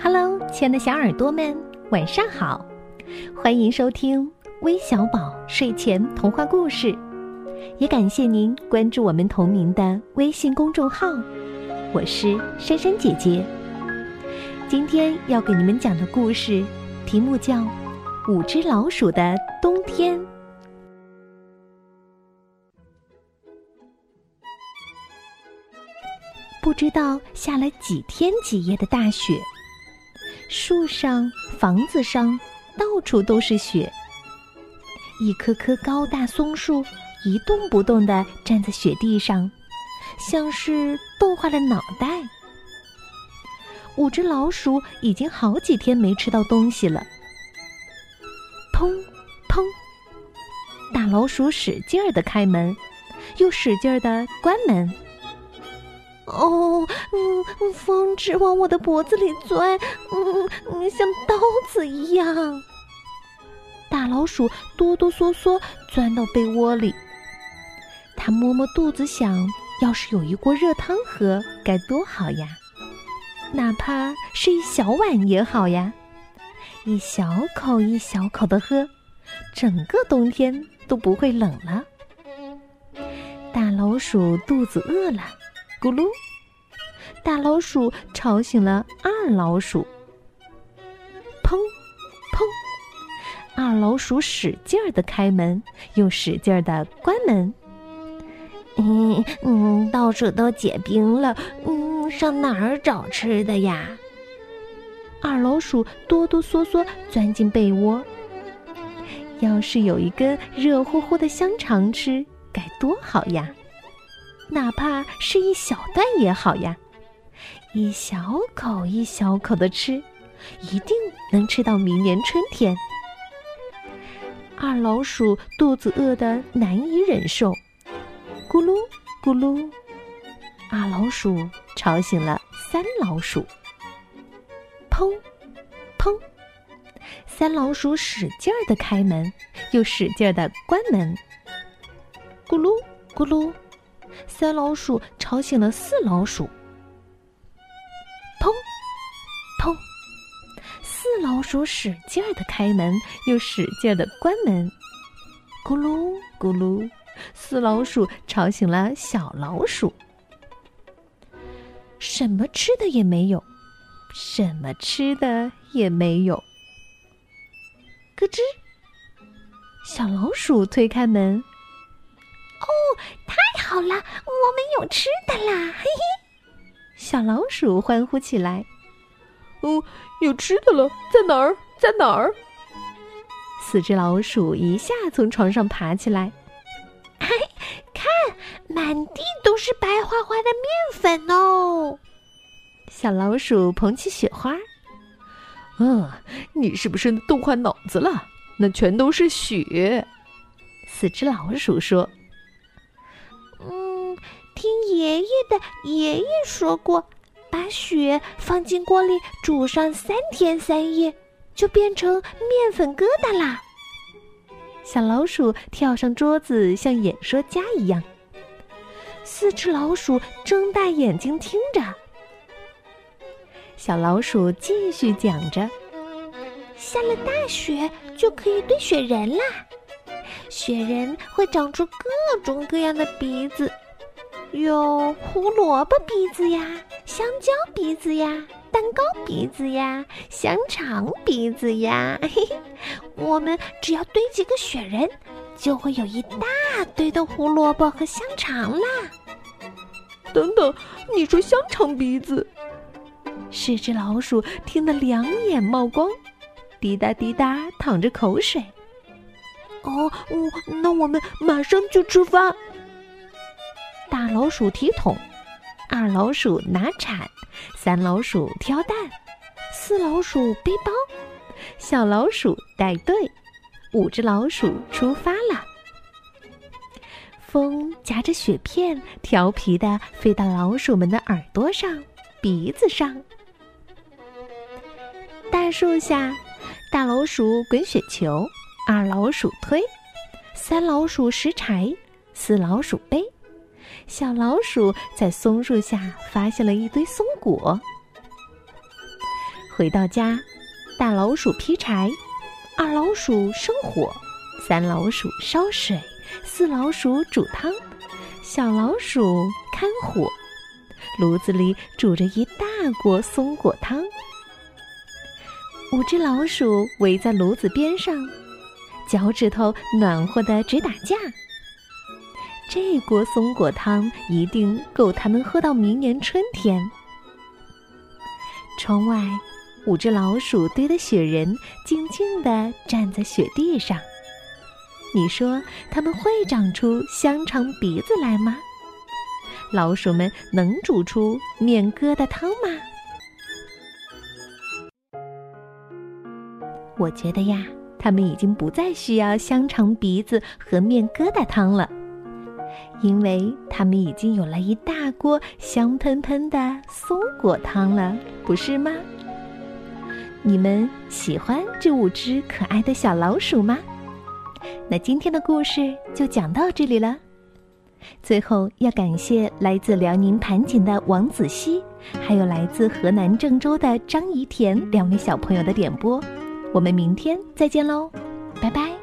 Hello，亲爱的小耳朵们，晚上好！欢迎收听微小宝睡前童话故事，也感谢您关注我们同名的微信公众号。我是珊珊姐姐。今天要给你们讲的故事题目叫《五只老鼠的冬天》。不知道下了几天几夜的大雪。树上、房子上，到处都是雪。一棵棵高大松树一动不动地站在雪地上，像是冻坏了脑袋。五只老鼠已经好几天没吃到东西了。砰砰！大老鼠使劲儿地开门，又使劲儿地关门。哦，嗯，风直往我的脖子里钻，嗯，像刀子一样。大老鼠哆哆嗦嗦钻到被窝里，它摸摸肚子，想：要是有一锅热汤喝，该多好呀！哪怕是一小碗也好呀，一小口一小口的喝，整个冬天都不会冷了。大老鼠肚子饿了。咕噜！大老鼠吵醒了二老鼠。砰砰！二老鼠使劲儿的开门，又使劲儿的关门。嗯嗯，到处都结冰了，嗯，上哪儿找吃的呀？二老鼠哆哆嗦嗦钻进被窝。要是有一根热乎乎的香肠吃，该多好呀！哪怕是一小段也好呀，一小口一小口的吃，一定能吃到明年春天。二老鼠肚子饿得难以忍受，咕噜咕噜，二老鼠吵醒了三老鼠。砰砰，三老鼠使劲儿的开门，又使劲儿的关门。咕噜咕噜。三老鼠吵醒了四老鼠。砰，砰！四老鼠使劲儿的开门，又使劲儿的关门。咕噜咕噜，四老鼠吵醒了小老鼠。什么吃的也没有，什么吃的也没有。咯吱，小老鼠推开门。好了，我们有吃的啦！嘿嘿，小老鼠欢呼起来。哦，有吃的了，在哪儿？在哪儿？四只老鼠一下从床上爬起来。嘿，看，满地都是白花花的面粉哦！小老鼠捧起雪花。嗯，你是不是动坏脑子了？那全都是雪。四只老鼠说。听爷爷的爷爷说过，把雪放进锅里煮上三天三夜，就变成面粉疙瘩啦。小老鼠跳上桌子，像演说家一样。四只老鼠睁大眼睛听着。小老鼠继续讲着：下了大雪就可以堆雪人啦，雪人会长出各种各样的鼻子。有胡萝卜鼻子呀，香蕉鼻子呀，蛋糕鼻子呀，香肠鼻子呀。嘿嘿，我们只要堆几个雪人，就会有一大堆的胡萝卜和香肠啦。等等，你说香肠鼻子？是只老鼠听得两眼冒光，滴答滴答淌着口水。哦，嗯，那我们马上就出发。大老鼠提桶，二老鼠拿铲，三老鼠挑担，四老鼠背包，小老鼠带队，五只老鼠出发了。风夹着雪片，调皮的飞到老鼠们的耳朵上、鼻子上。大树下，大老鼠滚雪球，二老鼠推，三老鼠拾柴，四老鼠背。小老鼠在松树下发现了一堆松果。回到家，大老鼠劈柴，二老鼠生火，三老鼠烧水，四老鼠煮汤，小老鼠看火。炉子里煮着一大锅松果汤。五只老鼠围在炉子边上，脚趾头暖和的直打架。这锅松果汤一定够他们喝到明年春天。窗外，五只老鼠堆的雪人静静地站在雪地上。你说它们会长出香肠鼻子来吗？老鼠们能煮出面疙瘩汤吗？我觉得呀，它们已经不再需要香肠鼻子和面疙瘩汤了，因为它们已经有了一大锅香喷喷的松果汤了，不是吗？你们喜欢这五只可爱的小老鼠吗？那今天的故事就讲到这里了。最后要感谢来自辽宁盘锦的王子熙，还有来自河南郑州的张怡田两位小朋友的点播。我们明天再见喽，拜拜。